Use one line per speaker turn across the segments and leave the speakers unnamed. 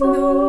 No.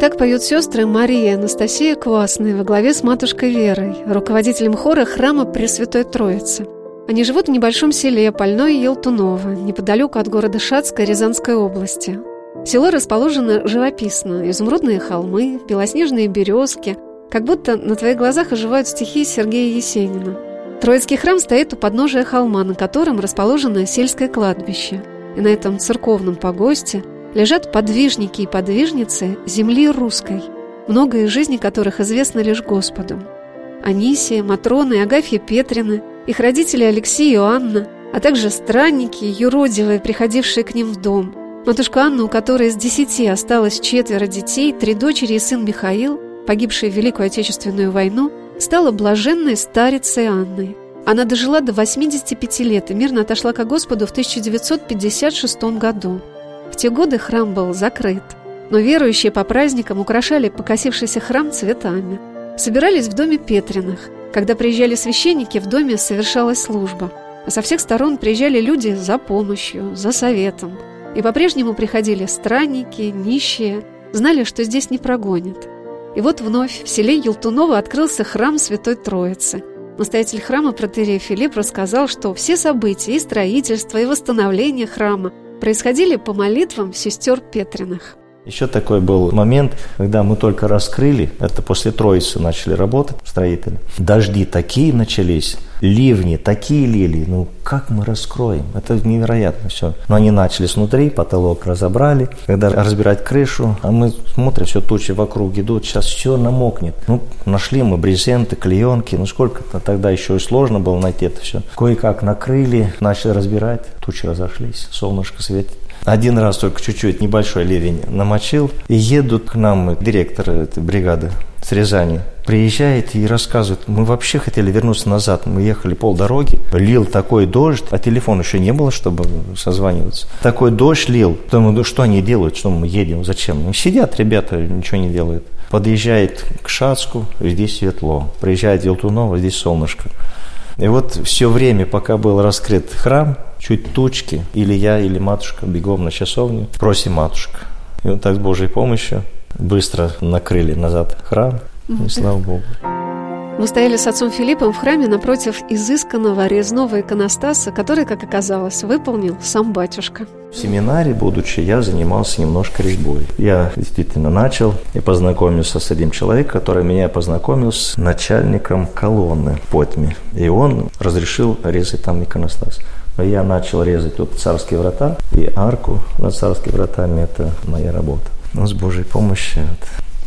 Так поют сестры Мария и Анастасия Квасные во главе с матушкой Верой, руководителем хора храма Пресвятой Троицы. Они живут в небольшом селе Польное Елтуново, неподалеку от города Шацка Рязанской области. Село расположено живописно. Изумрудные холмы, белоснежные березки. Как будто на твоих глазах оживают стихи Сергея Есенина. Троицкий храм стоит у подножия холма, на котором расположено сельское кладбище. И на этом церковном погосте лежат подвижники и подвижницы земли русской, многое из жизни которых известно лишь Господу. Анисия, Матрона и Агафья Петрины, их родители Алексей и Анна, а также странники, юродивые, приходившие к ним в дом. Матушка Анна, у которой из десяти осталось четверо детей, три дочери и сын Михаил, погибшие в Великую Отечественную войну, стала блаженной старицей Анной. Она дожила до 85 лет и мирно отошла к Господу в 1956 году. В те годы храм был закрыт, но верующие по праздникам украшали покосившийся храм цветами. Собирались в доме Петриных. Когда приезжали священники, в доме совершалась служба. А со всех сторон приезжали люди за помощью, за советом. И по-прежнему приходили странники, нищие, знали, что здесь не прогонят. И вот вновь в селе Елтуново открылся храм Святой Троицы. Настоятель храма протерей Филипп рассказал, что все события, и строительство, и восстановление храма происходили по молитвам сестер Петриных.
Еще такой был момент, когда мы только раскрыли, это после Троицы начали работать строители. Дожди такие начались, ливни такие лили, ну как мы раскроем? Это невероятно все. Но они начали снутри, потолок разобрали, когда разбирать крышу, а мы смотрим, все тучи вокруг идут, сейчас все намокнет. Ну, нашли мы брезенты, клеенки, ну сколько-то тогда еще и сложно было найти это все. Кое-как накрыли, начали разбирать, тучи разошлись, солнышко светит. Один раз только чуть-чуть небольшой ливень намочил. И едут к нам директор этой бригады с Рязани. Приезжает и рассказывает, мы вообще хотели вернуться назад. Мы ехали полдороги, лил такой дождь, а телефона еще не было, чтобы созваниваться. Такой дождь лил. Думаю, что они делают, что мы едем, зачем? Ну, сидят ребята, ничего не делают. Подъезжает к Шацку, здесь светло. Приезжает в Елтуново, здесь солнышко. И вот все время, пока был раскрыт храм, чуть тучки, или я, или матушка бегом на часовню, просим матушка. И вот так с Божьей помощью быстро накрыли назад храм, и слава Богу.
Мы стояли с отцом Филиппом в храме напротив изысканного резного иконостаса, который, как оказалось, выполнил сам батюшка.
В семинаре, будучи, я занимался немножко резьбой. Я действительно начал и познакомился с одним человеком, который меня познакомил с начальником колонны в Потьме. И он разрешил резать там иконостас. Но я начал резать вот царские врата и арку над царскими вратами. Это моя работа. Но с Божьей помощью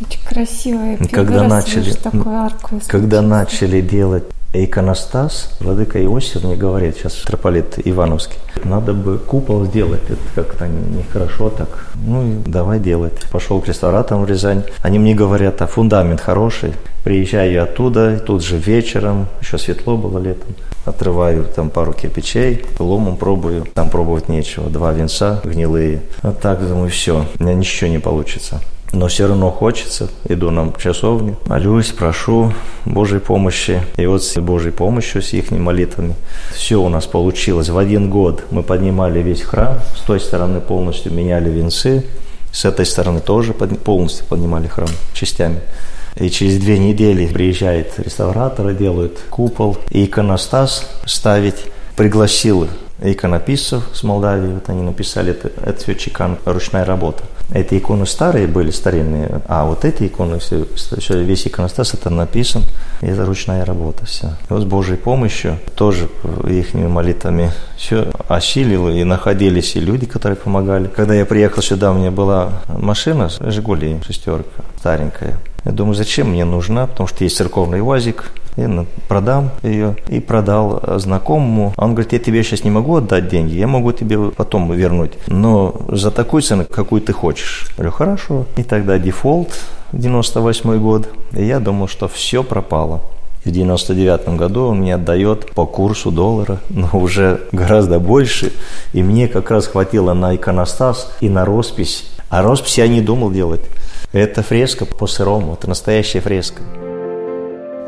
Очень красивая.
когда начали,
такую арку.
когда начали делать иконостас, Владыка Иосиф мне говорит, сейчас митрополит Ивановский, надо бы купол сделать, это как-то нехорошо так. Ну и давай делать. Пошел к реставраторам в Рязань. Они мне говорят, а фундамент хороший. Приезжаю оттуда, тут же вечером, еще светло было летом, отрываю там пару кирпичей, ломом пробую, там пробовать нечего, два венца гнилые. А так думаю, все, у меня ничего не получится но все равно хочется. Иду на часовню, молюсь, прошу Божьей помощи. И вот с Божьей помощью, с их молитвами, все у нас получилось. В один год мы поднимали весь храм, с той стороны полностью меняли венцы, с этой стороны тоже полностью поднимали храм частями. И через две недели приезжает реставратор, делают купол и иконостас ставить. Пригласил иконописцев с Молдавии, вот они написали, это, это все чекан, ручная работа. Эти иконы старые были, старинные, а вот эти иконы, все, весь иконостас это написан, это ручная работа все. И вот с Божьей помощью, тоже их молитвами все осилило, и находились и люди, которые помогали. Когда я приехал сюда, у меня была машина, Жигули, шестерка, старенькая. Я думаю, зачем мне нужна, потому что есть церковный УАЗик, я продам ее и продал знакомому. Он говорит, я тебе сейчас не могу отдать деньги, я могу тебе потом вернуть, но за такую цену, какую ты хочешь. Я говорю, хорошо. И тогда дефолт, 98 год, и я думал, что все пропало. В 99 году он мне отдает по курсу доллара, но уже гораздо больше. И мне как раз хватило на иконостас и на роспись. А роспись я не думал делать. Это фреска по сырому, это настоящая фреска.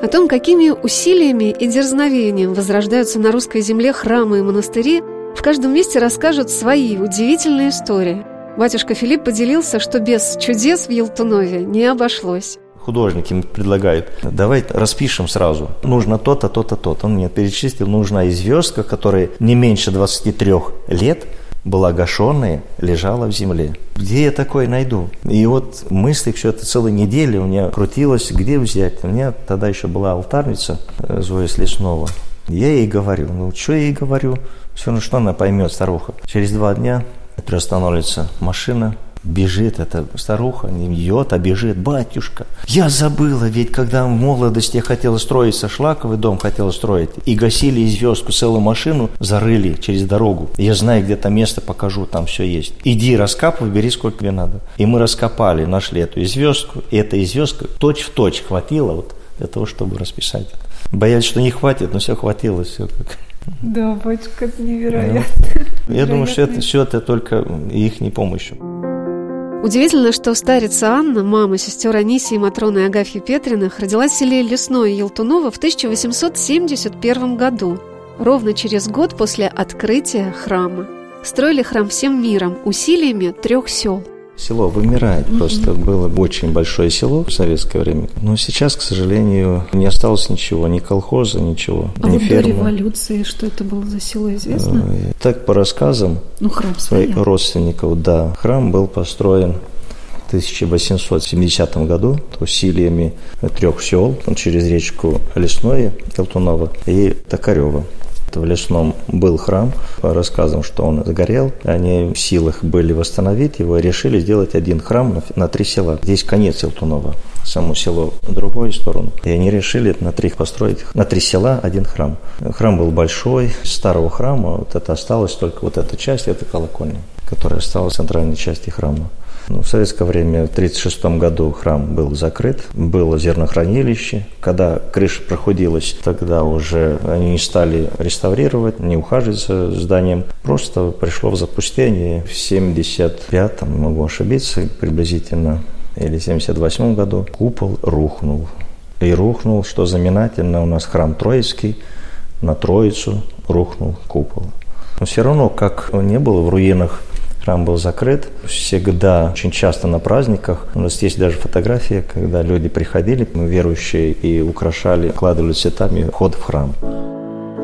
О том, какими усилиями и дерзновением возрождаются на русской земле храмы и монастыри, в каждом месте расскажут свои удивительные истории. Батюшка Филипп поделился, что без чудес в Елтунове не обошлось
художники им предлагают, давай распишем сразу. Нужно то-то, то-то, то-то. Он мне перечислил, нужна и звездка, которая не меньше 23 лет, была гашенная, лежала в земле. Где я такое найду? И вот мысли все это целую неделю у меня крутилось, где взять. У меня тогда еще была алтарница э, Зоя Слеснова. Я ей говорю, ну что я ей говорю? Все, ну что она поймет, старуха. Через два дня приостанавливается машина, Бежит эта старуха, не бьет, а бежит. Батюшка, я забыла, ведь когда в молодости я хотела строить сошлаковый дом, хотела строить, и гасили и звездку, целую машину зарыли через дорогу. Я знаю, где то место покажу, там все есть. Иди раскапывай, бери сколько тебе надо. И мы раскопали, нашли эту звездку, и эта звездка точь в точь хватило вот для того, чтобы расписать. Боялись, что не хватит, но все хватило, все как
Да, батюшка, это невероятно.
Ну, я думаю, что это все это только их не помощью.
Удивительно, что старица Анна, мама сестер Анисии Матроны и Агафьи Петриных, родилась в селе Лесное Елтуново в 1871 году, ровно через год после открытия храма. Строили храм всем миром, усилиями трех сел –
Село вымирает. Просто было очень большое село в советское время. Но сейчас, к сожалению, не осталось ничего, ни колхоза, ничего,
а
ни
вот
фермы.
до революции что это было за село, известно?
Э, так, по рассказам
ну, храм
своих родственников, да. Храм был построен в 1870 году усилиями трех сел через речку Лесное, Колтунова и Токарева в Лесном был храм, по рассказам, что он сгорел. Они в силах были восстановить его решили сделать один храм на, три села. Здесь конец Елтунова, само село в другую сторону. И они решили на три построить, на три села один храм. Храм был большой, старого храма, вот это осталось только вот эта часть, это колокольня, которая осталась в центральной части храма. Ну, в советское время, в 1936 году храм был закрыт, было зернохранилище. Когда крыша проходилась, тогда уже они не стали реставрировать, не ухаживать за зданием. Просто пришло в запустение в 75-м, могу ошибиться приблизительно, или 78 году купол рухнул. И рухнул, что знаменательно, у нас храм Троицкий, на Троицу рухнул купол. Но все равно, как не было в руинах Храм был закрыт. Всегда, очень часто на праздниках, у нас есть даже фотография, когда люди приходили, верующие, и украшали, кладывали цветами вход в храм.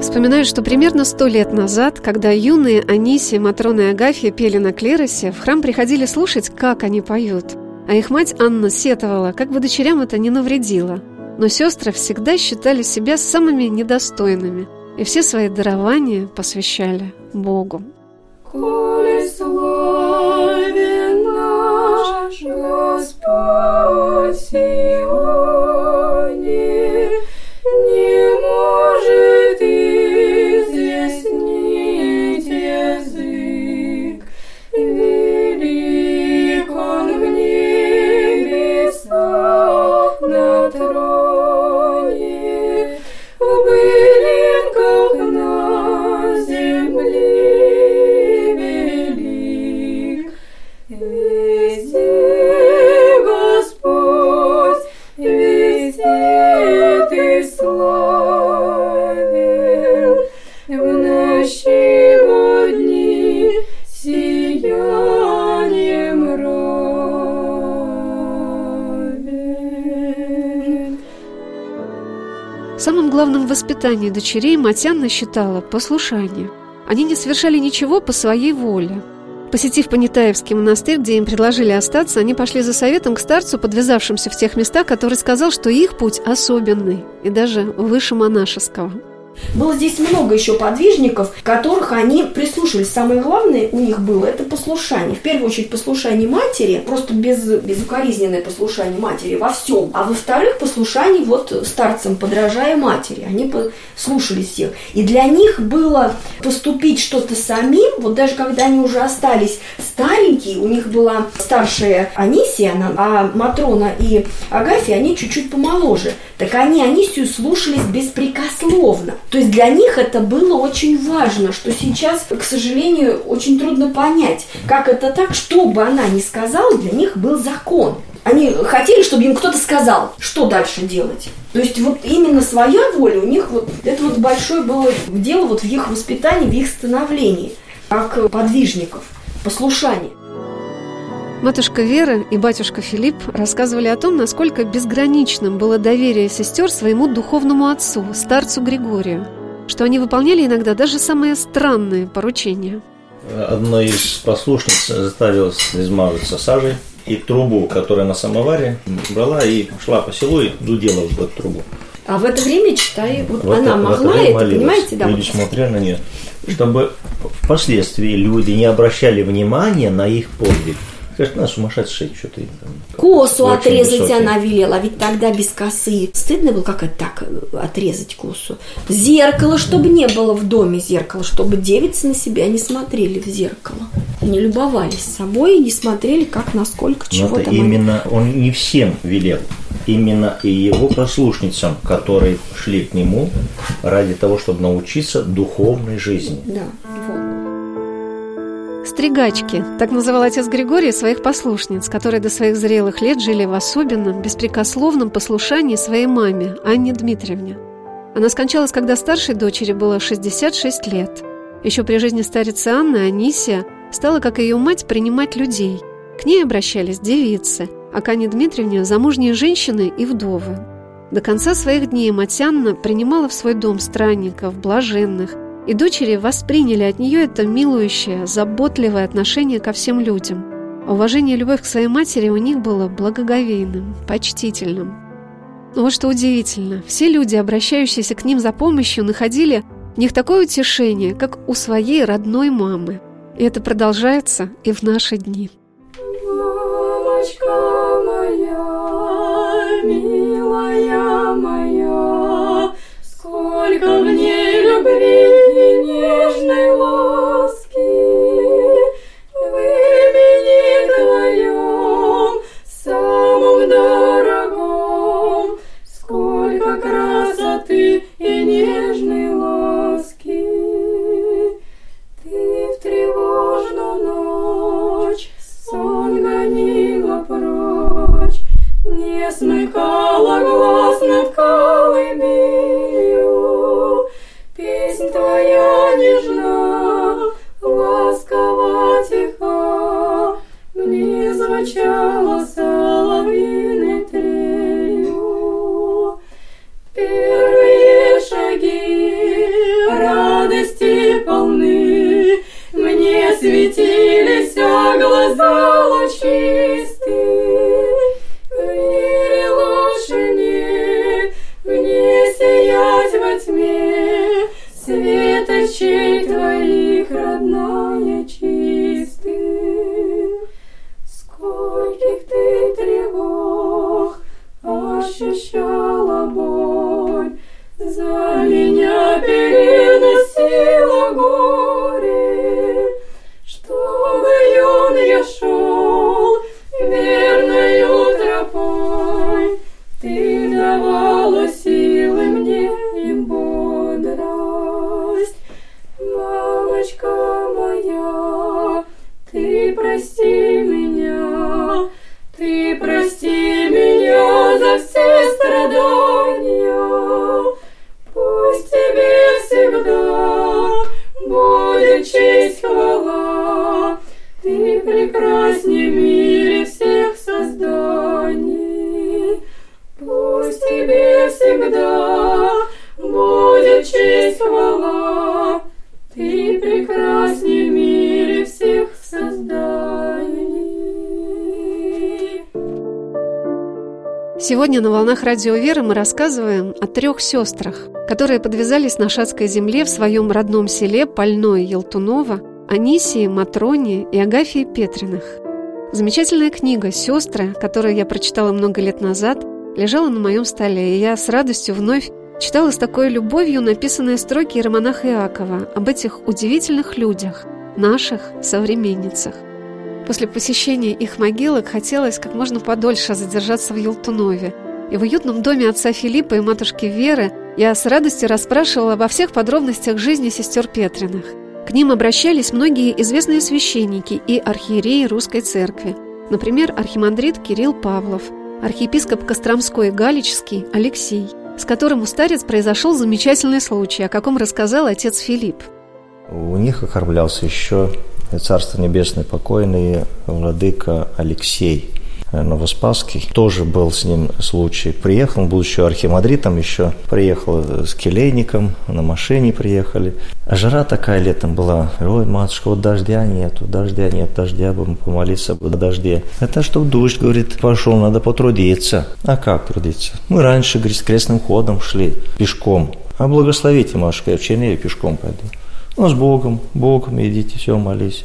Вспоминаю, что примерно сто лет назад, когда юные Анисия, Матрона и Агафья пели на клиросе, в храм приходили слушать, как они поют. А их мать Анна сетовала, как бы дочерям это не навредило. Но сестры всегда считали себя самыми недостойными и все свои дарования посвящали Богу.
Коли славен наш Господь Сионе,
воспитании дочерей Матянна считала послушание. Они не совершали ничего по своей воле. Посетив Понятаевский монастырь, где им предложили остаться, они пошли за советом к старцу, подвязавшимся в тех местах, который сказал, что их путь особенный и даже выше монашеского.
Было здесь много еще подвижников, которых они прислушивались. Самое главное у них было это послушание. В первую очередь послушание матери, просто без, безукоризненное послушание матери во всем. А во-вторых, послушание вот старцам, подражая матери. Они слушались всех. И для них было поступить что-то самим, вот даже когда они уже остались старенькие, у них была старшая Анисия, она, а Матрона и Агафья, они чуть-чуть помоложе. Так они Анисию слушались беспрекословно. То есть для них это было очень важно, что сейчас, к сожалению, очень трудно понять, как это так, что бы она ни сказала, для них был закон. Они хотели, чтобы им кто-то сказал, что дальше делать. То есть вот именно своя воля у них вот это вот большое было дело вот в их воспитании, в их становлении, как подвижников, послушание.
Матушка Вера и батюшка Филипп рассказывали о том, насколько безграничным было доверие сестер своему духовному отцу, старцу Григорию, что они выполняли иногда даже самые странные поручения.
Одна из послушниц заставила измазаться сажей, и трубу, которая на самоваре, брала и шла по селу и дудела в эту трубу.
А в это время, читай, вот, вот она могла это, молилась. понимаете, да?
Люди смотрели на нее, чтобы впоследствии люди не обращали внимания на их подвиг. Скажет, на сумасшедший, что ты там.
Косу отрезать высокий. она велела, ведь тогда без косы. Стыдно было, как это так, э, отрезать косу. Зеркало, чтобы не было в доме зеркала, чтобы девицы на себя не смотрели в зеркало. Не любовались собой и не смотрели, как, насколько, чего
Но это там. именно они... он не всем велел. Именно и его послушницам, которые шли к нему ради того, чтобы научиться духовной жизни.
Да, вот.
Стригачки, так называл отец Григорий своих послушниц, которые до своих зрелых лет жили в особенном, беспрекословном послушании своей маме, Анне Дмитриевне. Она скончалась, когда старшей дочери было 66 лет. Еще при жизни старицы Анны Анисия стала, как и ее мать, принимать людей. К ней обращались девицы, а к Анне Дмитриевне – замужние женщины и вдовы. До конца своих дней мать Анна принимала в свой дом странников, блаженных, и дочери восприняли от нее это милующее, заботливое отношение ко всем людям. Уважение и любовь к своей матери у них было благоговейным, почтительным. Но вот что удивительно, все люди, обращающиеся к ним за помощью, находили в них такое утешение, как у своей родной мамы. И это продолжается и в наши дни.
Мамочка моя, милая моя, сколько в Christmas,
my На «Волнах Радио Веры» мы рассказываем о трех сестрах, которые подвязались на Шацкой земле в своем родном селе Пальное Елтунова, Анисии, Матроне и Агафии Петриных. Замечательная книга «Сестры», которую я прочитала много лет назад, лежала на моем столе, и я с радостью вновь читала с такой любовью написанные строки Иеромонаха Иакова об этих удивительных людях, наших современницах. После посещения их могилок хотелось как можно подольше задержаться в Елтунове. И в уютном доме отца Филиппа и матушки Веры я с радостью расспрашивала обо всех подробностях жизни сестер Петриных. К ним обращались многие известные священники и архиереи русской церкви. Например, архимандрит Кирилл Павлов, архиепископ Костромской Галичский Алексей, с которым у старец произошел замечательный случай, о каком рассказал отец Филипп.
У них окормлялся еще Царство Небесное покойный владыка Алексей Новоспасский. Тоже был с ним случай. Приехал, он был еще архимандритом, еще приехал с келейником, на машине приехали. А жара такая летом была. Ой, матушка, вот дождя нету, дождя нет, дождя бы помолиться бы дожде. Это что дождь, говорит, пошел, надо потрудиться. А как трудиться? Мы раньше, говорит, с крестным ходом шли, пешком. А благословите, матушка, я в Черневе пешком пойду. Ну, с Богом, Богом идите, все, молись.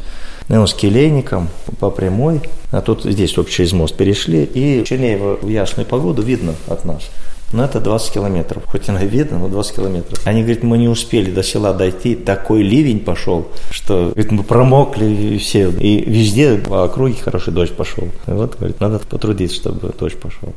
Ну, с келейником по прямой, а тут здесь только через мост перешли, и Чернеево в ясную погоду видно от нас. Но это 20 километров. Хоть она видно, но 20 километров. Они говорят, мы не успели до села дойти. Такой ливень пошел, что говорит, мы промокли все. И везде по округе хороший дождь пошел. И вот, говорит, надо потрудиться, чтобы дождь пошел.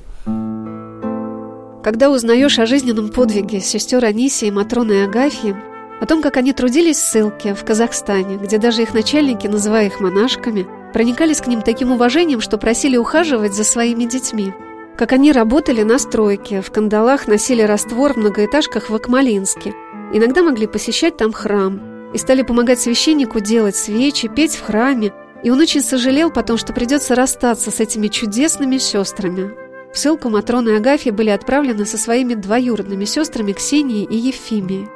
Когда узнаешь о жизненном подвиге сестер Анисии и Матроны и Агафьи, о том, как они трудились в ссылке в Казахстане, где даже их начальники, называя их монашками, проникались к ним таким уважением, что просили ухаживать за своими детьми. Как они работали на стройке, в кандалах носили раствор в многоэтажках в Акмалинске. Иногда могли посещать там храм. И стали помогать священнику делать свечи, петь в храме. И он очень сожалел потом, что придется расстаться с этими чудесными сестрами. В ссылку Матрона и Агафья были отправлены со своими двоюродными сестрами Ксенией и Ефимией.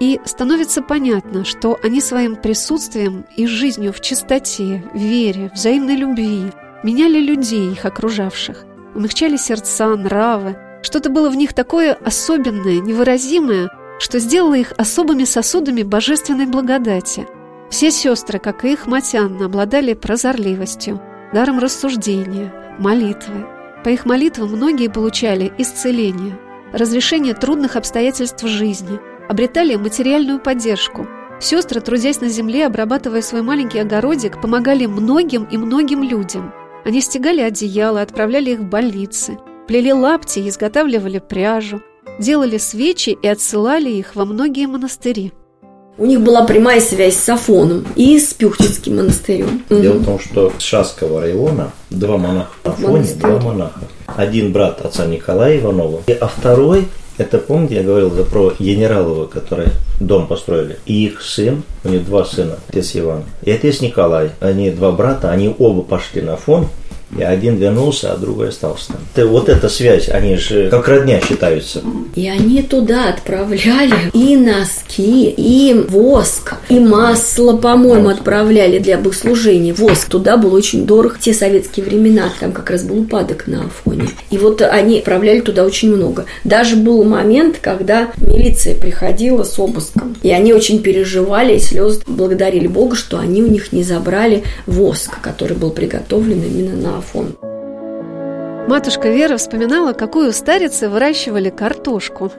И становится понятно, что они своим присутствием и жизнью в чистоте, вере, взаимной любви меняли людей, их окружавших, умягчали сердца, нравы. Что-то было в них такое особенное, невыразимое, что сделало их особыми сосудами божественной благодати. Все сестры, как и их мать Анна, обладали прозорливостью, даром рассуждения, молитвы. По их молитвам многие получали исцеление, разрешение трудных обстоятельств жизни – обретали материальную поддержку. Сестры, трудясь на земле, обрабатывая свой маленький огородик, помогали многим и многим людям. Они стегали одеяла, отправляли их в больницы, плели лапти и изготавливали пряжу, делали свечи и отсылали их во многие монастыри.
У них была прямая связь с Афоном и с Пюхтинским монастырем.
Дело в том, что с Шасского района два монаха Афоне,
Монастырь.
два монаха. Один брат отца Николая Иванова, а второй это помните, я говорил за про Генералова, которые дом построили. И их сын, у них два сына, отец Иван и отец Николай. Они два брата, они оба пошли на фон. И один вернулся, а другой остался там. Это, вот эта связь, они же как родня считаются.
И они туда отправляли и носки, и воск, и масло, по-моему, отправляли для богослужения. Воск туда был очень дорог в те советские времена, там как раз был упадок на Афоне. И вот они отправляли туда очень много. Даже был момент, когда милиция приходила с обыском. И они очень переживали, и слезы благодарили Бога, что они у них не забрали воск, который был приготовлен именно на Афон.
Матушка Вера вспоминала, какую старицы выращивали картошку.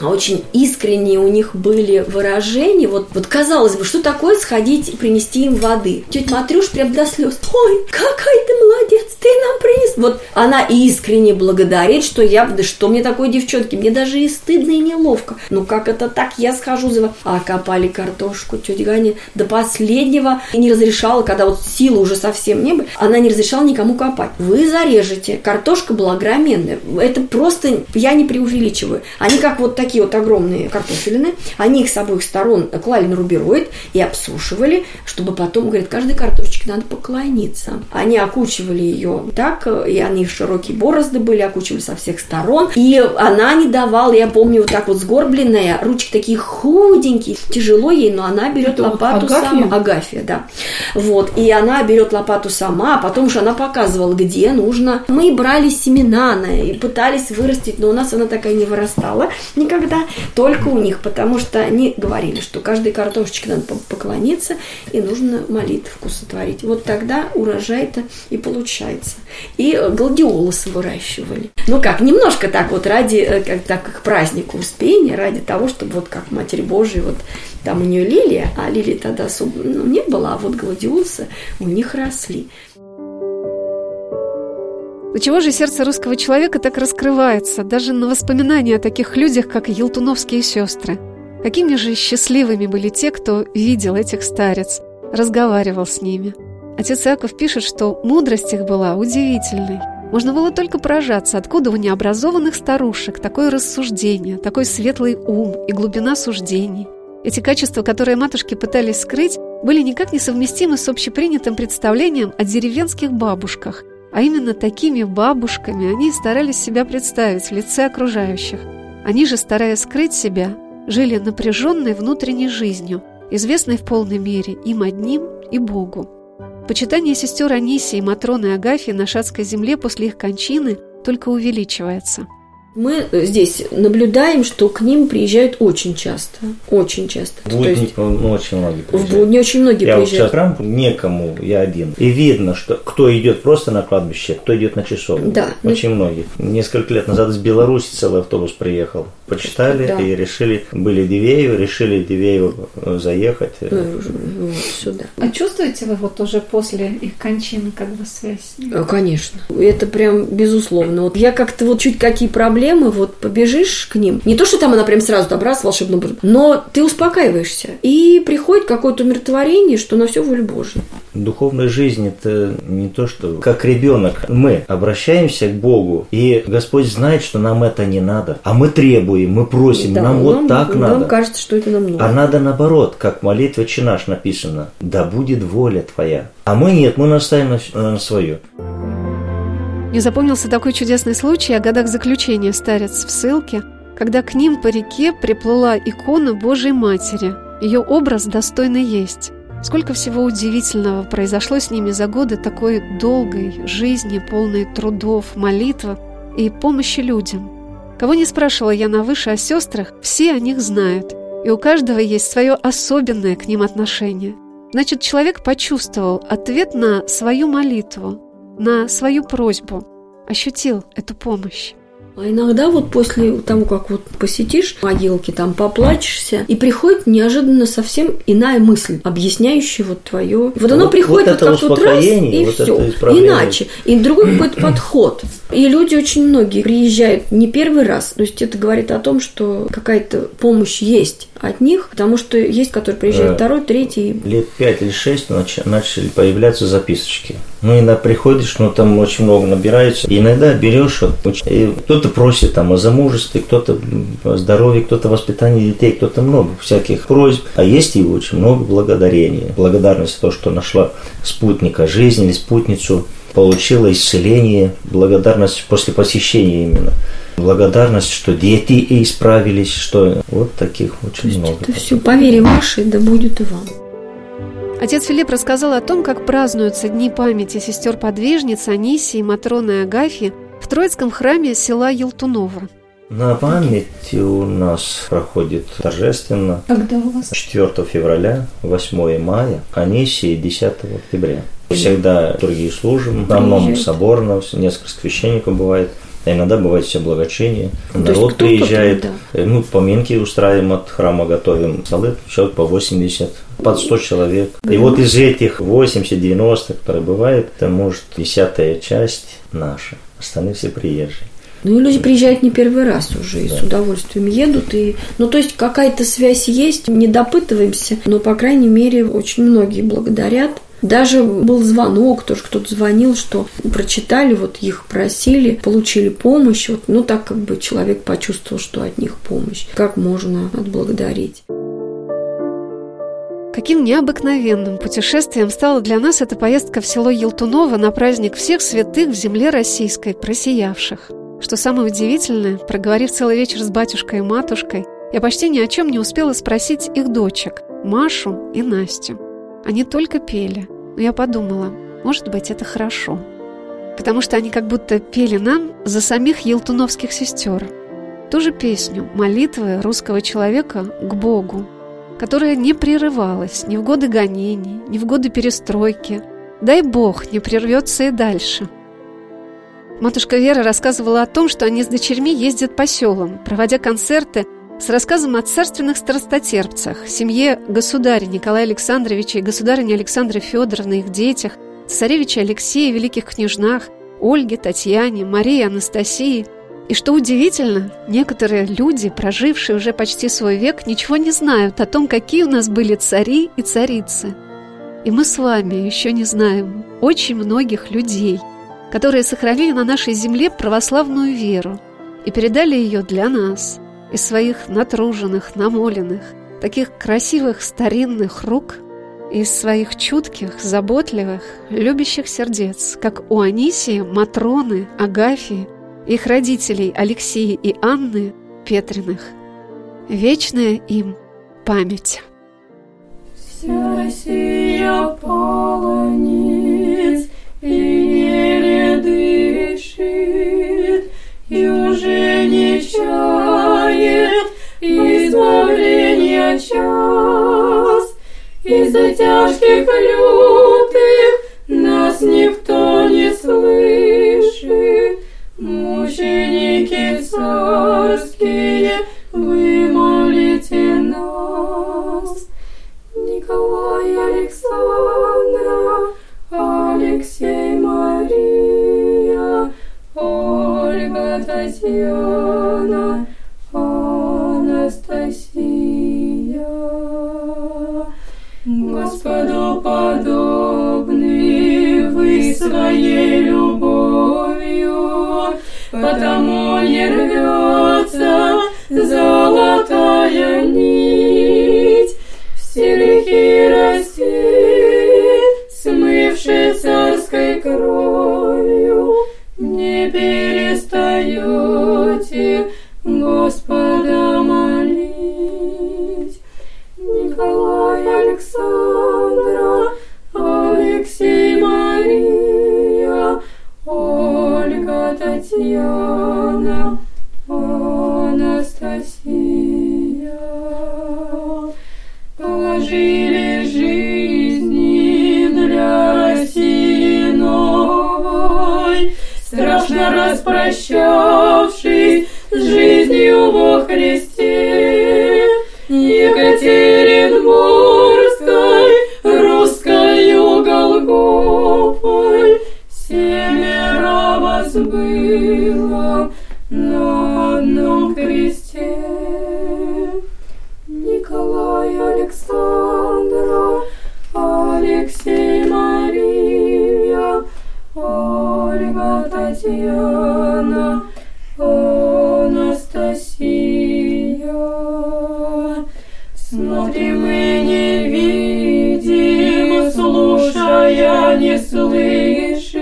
А очень искренние у них были выражения. Вот, вот казалось бы, что такое сходить и принести им воды? Тетя Матрюш прям до слез. Ой, какая ты молодец, ты нам принес. Вот она искренне благодарит, что я, да что мне такой девчонки, мне даже и стыдно, и неловко. Ну как это так, я схожу за... А копали картошку, тетя Ганя до последнего не разрешала, когда вот силы уже совсем не было, она не разрешала никому копать. Вы зарежете. Картошка была огроменная. Это просто, я не преувеличиваю. Они как вот такие вот огромные картофелины, они их с обоих сторон клали на рубероид и обсушивали, чтобы потом, говорит, каждой картошечке надо поклониться. Они окучивали ее так, и они широкие борозды были, окучивали со всех сторон. И она не давала, я помню, вот так вот сгорбленная, ручки такие худенькие, тяжело ей, но она берет
Это вот
лопату
Агафья?
сама. Агафья, да. Вот, и она берет лопату сама, а потом уже она показывала, где нужно. Мы брали семена на- и пытались вырастить, но у нас она такая не вырастала никогда, только у них, потому что они говорили, что каждой картошечке надо по- поклониться и нужно молитвку сотворить. Вот тогда урожай-то и получается. И э, гладиолусы выращивали. Ну как, немножко так вот ради, э, как, так как празднику Успения, ради того, чтобы вот как Матерь Божия, вот там у нее лилия, а лилии тогда особо ну, не было, а вот гладиолусы у них росли.
До чего же сердце русского человека так раскрывается, даже на воспоминания о таких людях, как Елтуновские сестры? Какими же счастливыми были те, кто видел этих старец, разговаривал с ними. Отец Иаков пишет, что мудрость их была удивительной. Можно было только поражаться, откуда у необразованных старушек такое рассуждение, такой светлый ум и глубина суждений. Эти качества, которые матушки пытались скрыть, были никак не совместимы с общепринятым представлением о деревенских бабушках, а именно такими бабушками они старались себя представить в лице окружающих. Они же, стараясь скрыть себя, жили напряженной внутренней жизнью, известной в полной мере им одним и Богу. Почитание сестер Матроны и Агафьи на Шацкой земле после их кончины только увеличивается –
Мы здесь наблюдаем, что к ним приезжают очень часто. Очень часто.
В будни
есть
ну, очень многие
в
приезжают.
будни очень многие
Я вот сейчас
приезжают.
в храм некому, я один. И видно, что кто идет просто на кладбище, кто идет на часовню.
Да. ну
Очень многие. Несколько лет назад из Беларуси целый автобус приехал. Почитали
Да.
и решили, были в Дивеево, решили в Дивеево э, заехать.
Э, Вот сюда.
А чувствуете вы вот уже после их кончины как бы связь?
Э, Конечно. Это прям безусловно. Вот я как-то вот чуть какие проблемы, вот побежишь к ним. Не то, что там она прям сразу там раз волшебно будет, но ты успокаиваешься. И приходит какое-то умиротворение, что на все воля Божья.
Духовная жизнь это не то, что как ребенок. Мы обращаемся к Богу, и Господь знает, что нам это не надо. А мы требуем, мы просим,
Да,
нам вот так
нам
надо.
кажется, что это нам нужно.
А надо наоборот, как в молитве «Отче наш» написано, «Да будет воля твоя». А мы нет, мы наставим на, на свое.
Мне запомнился такой чудесный случай о годах заключения старец в ссылке, когда к ним по реке приплыла икона Божьей Матери. Ее образ достойный есть. Сколько всего удивительного произошло с ними за годы такой долгой жизни, полной трудов, молитв и помощи людям. Кого не спрашивала я на выше о сестрах, все о них знают, и у каждого есть свое особенное к ним отношение. Значит, человек почувствовал ответ на свою молитву, на свою просьбу, ощутил эту помощь.
А иногда вот после того, как вот посетишь могилки, там поплачешься, и приходит неожиданно совсем иная мысль, объясняющая вот твое. Вот оно
Вот-
приходит
вот
вот, как вот раз, и
вот
все. Иначе. И другой какой-то подход. И люди очень многие приезжают не первый раз. То есть это говорит о том, что какая-то помощь есть от них, потому что есть, которые приезжают
Э,
второй, третий.
Лет пять или шесть нач- начали появляться записочки. Ну, иногда приходишь, ну, там очень много набирается. И иногда берешь, и кто-то просит там о замужестве, кто-то о здоровье, кто-то о воспитании детей, кто-то много всяких просьб. А есть и очень много благодарения. Благодарность за то, что нашла спутника жизни или спутницу, получила исцеление, благодарность после посещения именно. Благодарность, что дети и исправились, что вот таких
То
очень
есть
много.
это все по вере вашей, да будет и вам.
Отец Филипп рассказал о том, как празднуются дни памяти сестер-подвижниц Анисии, Матроны и Агафьи в Троицком храме села Елтунова.
На память у нас проходит торжественно
Когда у вас?
4 февраля, 8 мая, Анисии 10 октября. Всегда другие служим, в основном соборно, несколько священников бывает. А иногда бывает все благочиние.
Ну, то
Народ приезжает. Э, Ну, поминки устраиваем от храма, готовим. Столы человек по 80, под 100 человек. И вот из этих 80-90, которые бывают, это может десятая часть наша. Остальные все приезжие.
Ну и люди приезжают не первый раз уже и
Да.
с удовольствием едут. И... Ну, то есть какая-то связь есть, не допытываемся, но, по крайней мере, очень многие благодарят. Даже был звонок, тоже кто-то звонил, что прочитали, вот их просили, получили помощь. Вот, ну, так как бы человек почувствовал, что от них помощь. Как можно отблагодарить?
Каким необыкновенным путешествием стала для нас эта поездка в село Елтуново на праздник всех святых в земле российской, просиявших. Что самое удивительное, проговорив целый вечер с батюшкой и матушкой, я почти ни о чем не успела спросить их дочек, Машу и Настю. Они только пели, но я подумала, может быть, это хорошо. Потому что они как будто пели нам за самих елтуновских сестер. Ту же песню молитвы русского человека к Богу, которая не прерывалась ни в годы гонений, ни в годы перестройки. Дай Бог, не прервется и дальше. Матушка Вера рассказывала о том, что они с дочерьми ездят по селам, проводя концерты с рассказом о царственных страстотерпцах, семье государя Николая Александровича и государыни Александры Федоровны, их детях, царевича Алексея, великих княжнах, Ольге, Татьяне, Марии, Анастасии – и что удивительно, некоторые люди, прожившие уже почти свой век, ничего не знают о том, какие у нас были цари и царицы. И мы с вами еще не знаем очень многих людей, которые сохранили на нашей земле православную веру и передали ее для нас из своих натруженных, намоленных, таких красивых старинных рук из своих чутких, заботливых, любящих сердец, как у Анисии, Матроны, Агафии – их родителей Алексея и Анны Петриных. Вечная им память.
Вся сия полонит и еле дышит, и уже не чает избавления час. Из-за тяжких лютых Смотрим и не видим, слушая не слышим,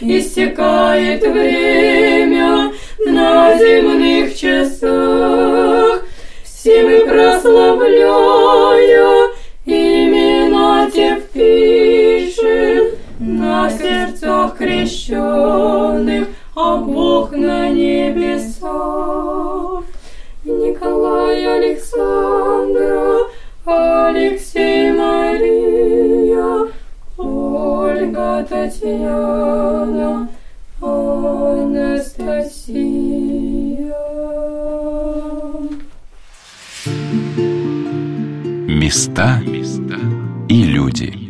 Истекает время на земных часах, Все мы прославляя имена те впишем На сердцах крещенных, а Бог на небесах. Николай Александра, Татьяна, Анастасия.
Места и люди.